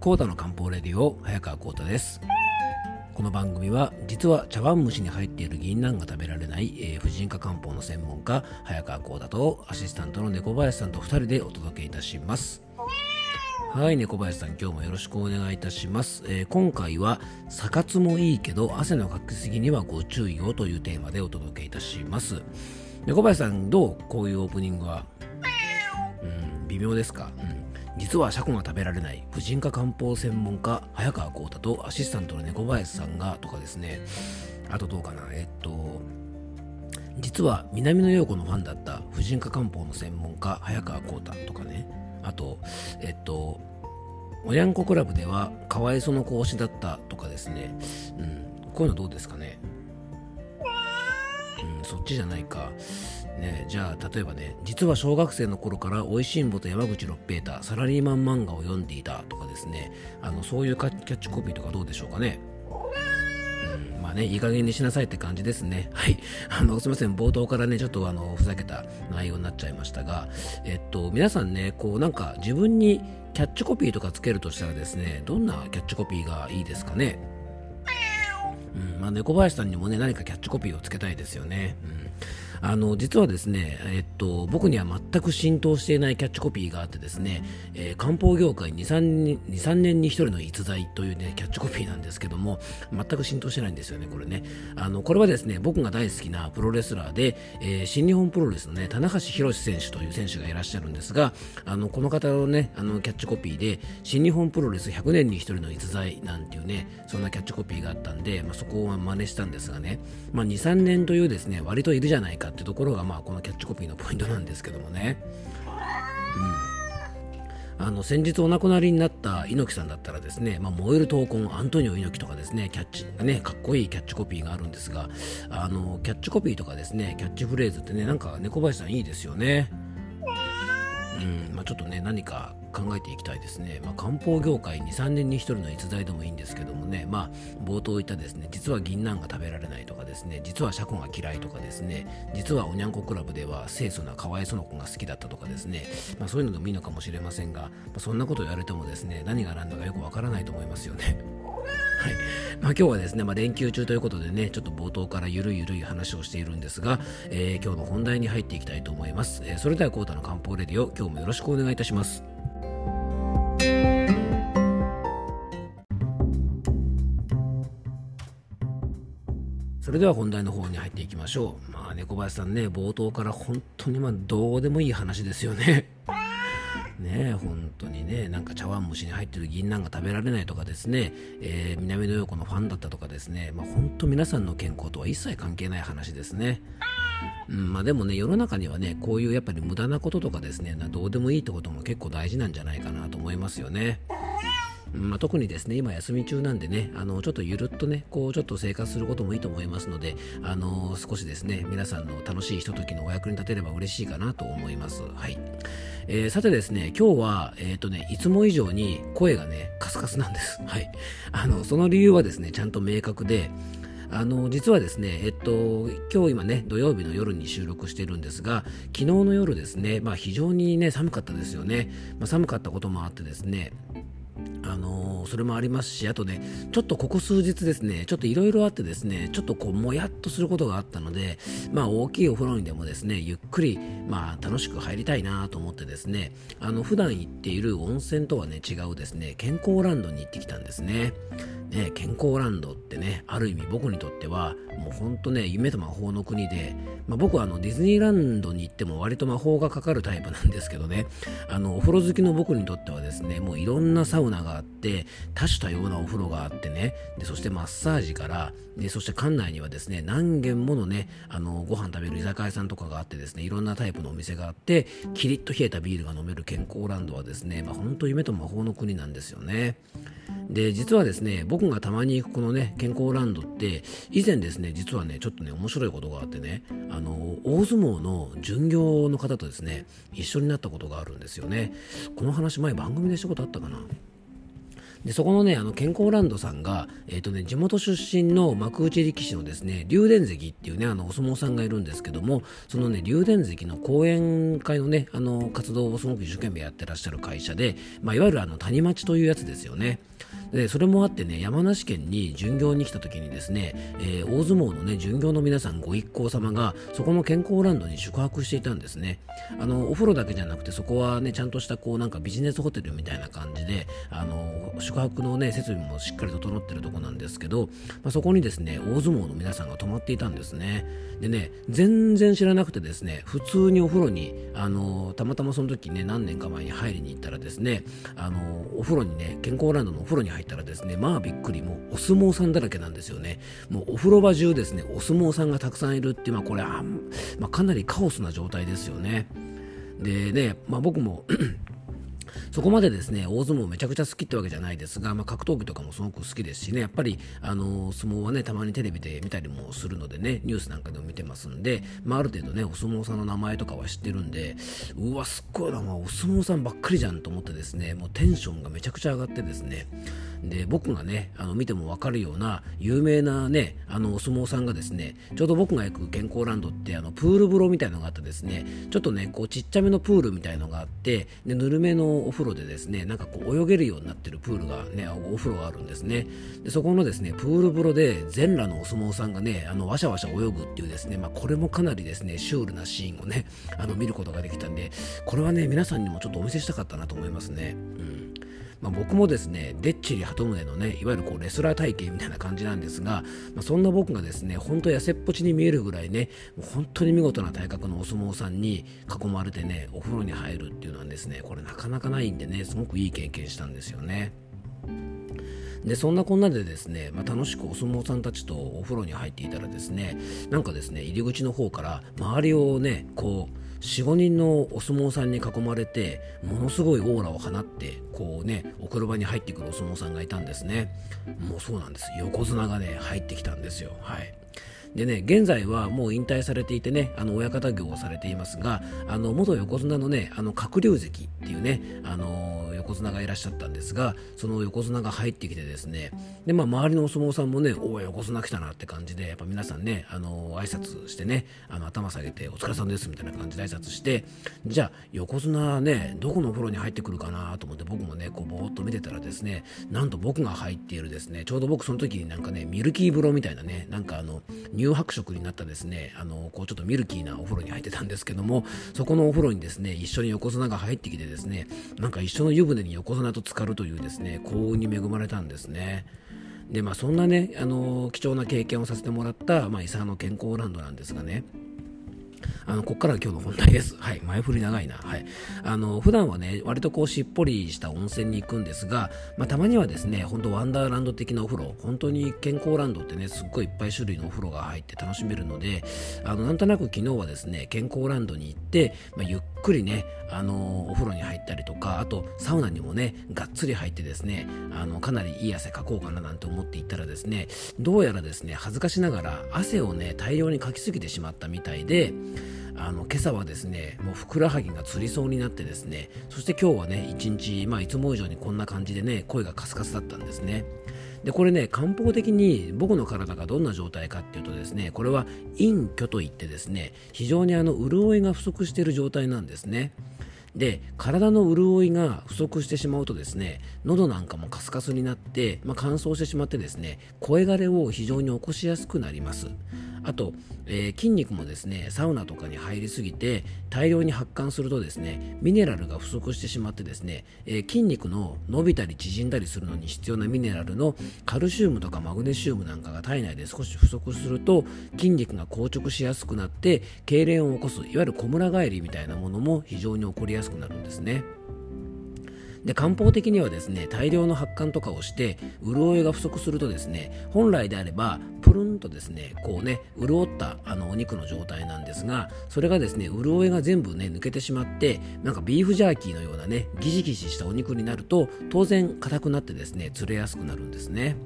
コータの漢方レディオ早川コータです。この番組は実は茶碗蒸しに入っている銀杏が食べられない、えー、婦人科漢方の専門家早川コータとアシスタントの猫林さんと2人でお届けいたします。はい猫林さん今日もよろしくお願いいたします、えー、今回は「サ活もいいけど汗のかきすぎにはご注意を」というテーマでお届けいたします。猫林さんどう？こういうオープニングは。うん微妙ですか、うん、実はシャコが食べられない婦人科漢方専門家早川浩太とアシスタントの猫林さんがとかですね。あとどうかな。えっと実は南野陽子のファンだった婦人科漢方の専門家早川浩太とかね。あと、えっと、おやんこクラブではかわいその子推しだったとかですね、うん、こういうのどうですかね、うん、そっちじゃないか。ね、じゃあ例えばね実は小学生の頃から「おいしんぼ」と山口六平太サラリーマン漫画を読んでいたとかですねあのそういうキャッチコピーとかどうでしょうかねまあね、いい加減にしなさいって感じですね。はい。あの、すみません。冒頭からね、ちょっとあの、ふざけた内容になっちゃいましたが、えっと、皆さんね、こうなんか自分にキャッチコピーとかつけるとしたらですね、どんなキャッチコピーがいいですかね。うん、まあ、猫林さんにもね、何かキャッチコピーをつけたいですよね。うんあの実はですね、えっと、僕には全く浸透していないキャッチコピーがあってですね、えー、漢方業界 2, 3, 年に1人の逸材というねキャッチコピーなんですけども全く浸透してないんですよねこれね。あのこれはですね僕が大好きなプロレスラーで、えー、新日本プロレスのね棚橋宏選手という選手がいらっしゃるんですがあのこの方のねあのキャッチコピーで新日本プロレス100年に1人の逸材なんていうねそんなキャッチコピーがあったんで、まあ、そこを真似したんですがね、まあ、2、3年というですね割といるじゃないかってところが、まあ、このキャッチコピーのポイントなんですけどもね。うん、あの先日お亡くなりになった猪木さんだったらですね、まあ、燃える闘魂アントニオ猪木とかですねキャッチねかっこいいキャッチコピーがあるんですがあのキャッチコピーとかですねキャッチフレーズってねなんか猫林さんいいですよね。うん。まあ、ちょっとね何か考えていきたいですね、まあ、漢方業界に3年に1人の逸材でもいいんですけどもね、まあ、冒頭言ったですね実は銀杏が食べられないとかですね。実はシャコが嫌いとかですね。実はおにゃんこクラブでは清楚なかわいその子が好きだったとかですね、まあ、そういうのでもいいのかもしれませんが、まあ、そんなこと言われてもですね何が何だかよくわからないと思いますよね。はいまあ、今日はですね、まあ、連休中ということでね、ちょっと冒頭からゆるゆるい話をしているんですが、えー、今日の本題に入っていきたいと思います。えー、それでは、コータの漢方レディオ、今日もよろしくお願いいたします。それでは本題の方に入っていきましょう。まあ、猫林さんね、冒頭から本当にまあどうでもいい話ですよね。ね本当にね、なんか茶碗蒸しに入ってる銀杏が食べられないとかですね、えー、南野陽子のファンだったとかですね、まあ、本当皆さんの健康とは一切関係ない話ですね。うんまあ、でもね、世の中にはね、こういうやっぱり無駄なこととかですね、どうでもいいってことも結構大事なんじゃないかなと思いますよね。まあ、特にですね今休み中なんでねあのちょっとゆるっとねこうちょっと生活することもいいと思いますのであの少しですね皆さんの楽しいひとときのお役に立てれば嬉しいかなと思います。はい、えー、さてですね今日はえっ、ー、とねいつも以上に声がねカスカスなんです。はい。あのその理由はですねちゃんと明確であの実はですね、えっと、今日今ね、土曜日の夜に収録してるんですが、昨日の夜ですね、まあ、非常にね、寒かったですよね。まあ、寒かったこともあってですね、あのー、それもありますし、あとね、ちょっとここ数日ですね、ちょっといろいろあってですね、ちょっとこう、もやっとすることがあったので、まあ、大きいお風呂にでもですね、ゆっくり、まあ、楽しく入りたいなと思ってですね、あの、普段行っている温泉とはね、違うですね、健康ランドに行ってきたんですね。ね、健康ランドってね、ある意味僕にとっては、もうほんとね、夢と魔法の国で、まあ、僕はあのディズニーランドに行っても割と魔法がかかるタイプなんですけどね、あの、お風呂好きの僕にとってはですね、もういろんなサウがあって、多種多様なお風呂があってね、でそしてマッサージから、でそして館内にはですね、何軒ものね、あの、ご飯食べる居酒屋さんとかがあってですね、いろんなタイプのお店があって、キリッと冷えたビールが飲める健康ランドはですね、まあ、本当夢と魔法の国なんですよね。で、実はですね、僕がたまに行くこのね、健康ランドって、以前ですね、実はね、ちょっとね、面白いことがあってね、あの、大相撲の巡業の方とですね、一緒になったことがあるんですよね。この話前番組でしたことあったかな？でそこのねあの健康ランドさんが、えーとね、地元出身の幕内力士のですね竜電関っていうねあのお相撲さんがいるんですけどもそのね竜電関の講演会のねあの活動をすごく一生懸命やってらっしゃる会社で、まあ、いわゆるあの谷町というやつですよね。でそれもあってね山梨県に巡業に来た時にですね、えー、大相撲のね巡業の皆さんご一行様がそこの健康ランドに宿泊していたんですね。あのお風呂だけじゃなくてそこはねちゃんとしたこうなんかビジネスホテルみたいな感じであの宿泊のね設備もしっかり整ってるとこなんですけど、まあ、そこにですね大相撲の皆さんが泊まっていたんですね。でね全然知らなくてですね普通にお風呂にあのたまたまその時ね何年か前に入りに行ったらですねあのお風呂にね健康ランドのお風呂に入ったらですねまあびっくりもうお相撲さんだらけなんですよね。もうお風呂場中ですねお相撲さんがたくさんいるってまあこれあ、まあ、かなりカオスな状態ですよね。でね、まあ、僕もそこまでですね大相撲めちゃくちゃ好きってわけじゃないですが、まあ、格闘技とかもすごく好きですしねやっぱりあの相撲はねたまにテレビで見たりもするのでねニュースなんかでも見てますんで、まあ、ある程度ねお相撲さんの名前とかは知ってるんでうわすっごいな、まあ、お相撲さんばっかりじゃんと思ってですねもうテンションがめちゃくちゃ上がってですねで僕がねあの見ても分かるような有名なねあのお相撲さんがですねちょうど僕が行く健康ランドってあのプール風呂みたいのがあってですねちょっとねこうちっちゃめのプールみたいのがあってでぬるめのお風呂でですねなんかこう泳げるようになってるプールがねお風呂があるんですねでそこのですねプール風呂で全裸のお相撲さんがねあのわしゃわしゃ泳ぐっていうですねまあ、これもかなりですねシュールなシーンをねあの見ることができたんでこれはね皆さんにもちょっとお見せしたかったなと思いますね。うんまあ、僕もですね、でっちり鳩宗のね、いわゆるこうレスラー体型みたいな感じなんですが、まあ、そんな僕がですね、本当痩せっぽちに見えるぐらいね、もう本当に見事な体格のお相撲さんに囲まれてね、お風呂に入るっていうのはですね、これなかなかないんでね、すごくいい経験したんですよね。でそんなこんなでですね、まあ、楽しくお相撲さんたちとお風呂に入っていたらですねなんかですね入り口の方から周りをねこう45人のお相撲さんに囲まれてものすごいオーラを放ってこうねお風呂場に入ってくるお相撲さんがいたんですね。もうそうなんです。横綱がね入ってきたんですよ。はい。でね、現在はもう引退されていてね、あの親方業をされていますが、あの元横綱のね、あの鶴竜関っていうね、あの横綱がいらっしゃったんですがその横綱が入ってきてですねで、まあ、周りのお相撲さんもねおお横綱来たなって感じでやっぱ皆さんねあの挨拶してねあの頭下げてお疲れさんですみたいな感じで挨拶してじゃあ横綱ねどこのお風呂に入ってくるかなと思って僕もねこうぼーっと見てたらですねなんと僕が入っているですねちょうど僕その時になんかねミルキー風呂みたいなねなんかあの乳白色になったですねあのこうちょっとミルキーなお風呂に入ってたんですけどもそこのお風呂にですね一緒に横綱が入ってきてですねなんか一緒の湯船に横綱と浸かるというですね幸運に恵まれたんですね。でまあそんなねあの貴重な経験をさせてもらった、まあ、伊沢の健康ランドなんですがねあのここからが今日の本題です。はい、前振り長いな。はい。あの普段はね、割とこうしっぽりした温泉に行くんですが、まあ、たまにはですね、本当ワンダーランド的なお風呂、本当に健康ランドってね、すっごいいっぱい種類のお風呂が入って楽しめるので、あのなんとなく昨日はですね、健康ランドに行って、まあ、ゆっくりね、あのお風呂に入ったりとか、あとサウナにもね、がっつり入ってですね、あのかなりいい汗かこうかななんて思っていったらですね、どうやらですね、恥ずかしながら汗をね、大量にかきすぎてしまったみたいで、あの今朝はですねもうふくらはぎがつりそうになってですねそして今日はね一日、まあ、いつも以上にこんな感じでね声がカスカスだったんですね。でこれね漢方的に僕の体がどんな状態かっていうとですねこれは陰虚といってですね非常にあの潤いが不足している状態なんですね。で体の潤いが不足してしまうとですね喉なんかもカスカスになって、まあ、乾燥してしまってですね声枯れを非常に起こしやすくなります。あと、えー、筋肉もですねサウナとかに入りすぎて大量に発汗するとですねミネラルが不足してしまってですね、えー、筋肉の伸びたり縮んだりするのに必要なミネラルのカルシウムとかマグネシウムなんかが体内で少し不足すると筋肉が硬直しやすくなって痙攣を起こすいわゆる小村返りみたいなものも非常に起こりやすくなるんですね。で漢方的にはですね大量の発汗とかをして潤いが不足するとですね本来であればプルンとですねこうね潤ったあのお肉の状態なんですがそれがですね潤いが全部ね抜けてしまってなんかビーフジャーキーのようなねギシギシしたお肉になると当然硬くなってですね釣れやすくなるんですね。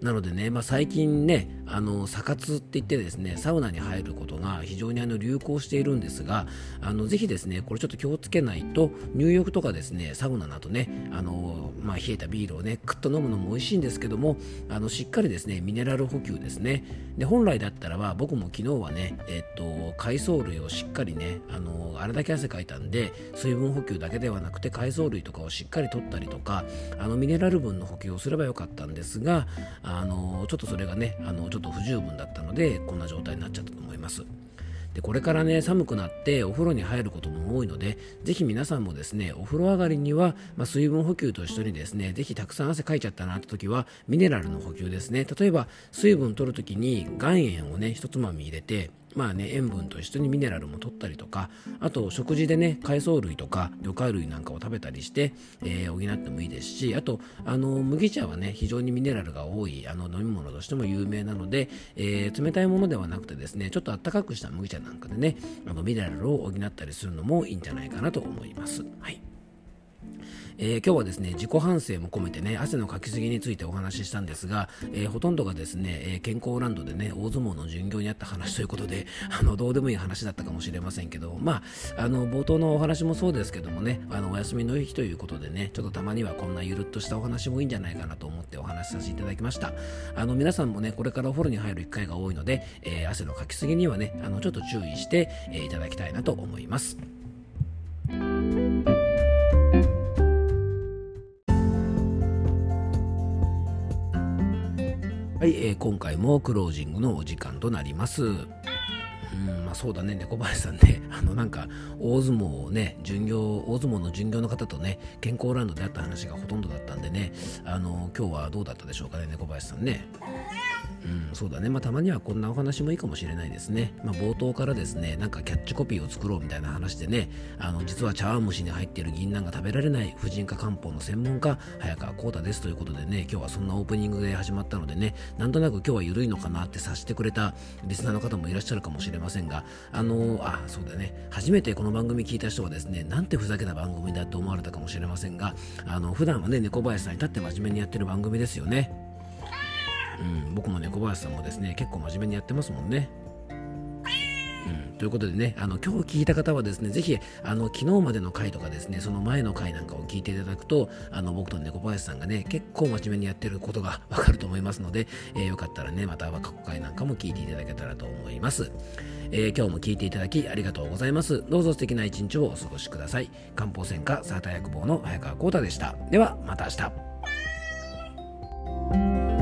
なのでね、まあ、最近ね、あの、サ活って言ってですね、サウナに入ることが非常にあの流行しているんですが、あの、ぜひですね、これちょっと気をつけないと、入浴とかですね、サウナなどね、あの、まあ、冷えたビールをね、クッと飲むのも美味しいんですけども、あの、しっかりですね、ミネラル補給ですね。で、本来だったらば、僕も昨日はね、えっと、海藻類をしっかりね、あの、あれだけ汗かいたんで、水分補給だけではなくて、海藻類とかをしっかり取ったりとか、あの、ミネラル分の補給をすればよかったんですが、あの、ちょっとそれがね、あの、ちょっと不十分だったのでこんな状態になっちゃったと思います。でこれからね寒くなってお風呂に入ることも多いのでぜひ皆さんもですねお風呂上がりには、まあ、水分補給と一緒にですねぜひたくさん汗かいちゃったなって時はミネラルの補給ですね。例えば水分取るときに岩塩をね一つまみ入れてまあね、塩分と一緒にミネラルも取ったりとか、あと食事でね、海藻類とか魚介類なんかを食べたりして、えー、補ってもいいですし、あと、あの、麦茶はね、非常にミネラルが多いあの飲み物としても有名なので、えー、冷たいものではなくてですね、ちょっとあったかくした麦茶なんかでね、あのミネラルを補ったりするのもいいんじゃないかなと思います。はい。えー、今日はですね自己反省も込めてね汗のかきすぎについてお話ししたんですが、えー、ほとんどがですね、えー、健康ランドでね大相撲の巡業にあった話ということで あのどうでもいい話だったかもしれませんけどまああの冒頭のお話もそうですけどもねあのお休みの日ということでねちょっとたまにはこんなゆるっとしたお話もいいんじゃないかなと思ってお話しさせていただきましたあの皆さんもねこれからお風呂に入る機会が多いので、え汗のかきすぎにはねあのちょっと注意して、えいただきたいなと思います。はい、えー、今回もクロージングのお時間となります。うん、まあそうだね、猫林さんね、あのなんか、大相撲をね、巡業、大相撲の巡業の方とね、健康ランドで会った話がほとんどだったんでね、あの、今日はどうだったでしょうかね、猫林さんね。うん、そうだね。まあ、たまにはこんなお話もいいかもしれないですね。まあ、冒頭からですね、なんかキャッチコピーを作ろうみたいな話でね、あの、実は茶碗蒸しに入っている銀杏が食べられない婦人科漢方の専門家、早川幸太ですということでね、今日はそんなオープニングで始まったのでね、なんとなく今日は緩いのかなって察してくれたリスナーの方もいらっしゃるかもしれませんが、あのあ、そうだね、初めてこの番組聞いた人はですね、なんてふざけた番組だと思われたかもしれませんが、あの、普段はね、猫林さんに立って真面目にやってる番組ですよね。うん、僕もね小林さんもですね結構真面目にやってますもんね。うん、ということでね、あの今日聞いた方はですね、ぜひあの昨日までの回とかですね、その前の回なんかを聞いていただくと、あの僕と猫林さんがね、結構真面目にやってることがわかると思いますので、えー、よかったらね、また過去回なんかも聞いていただけたらと思います。えー、今日も聞いていただきありがとうございます。どうぞ素敵な一日をお過ごしください。漢方専科サーター薬房の早川幸太でした。では、また明日。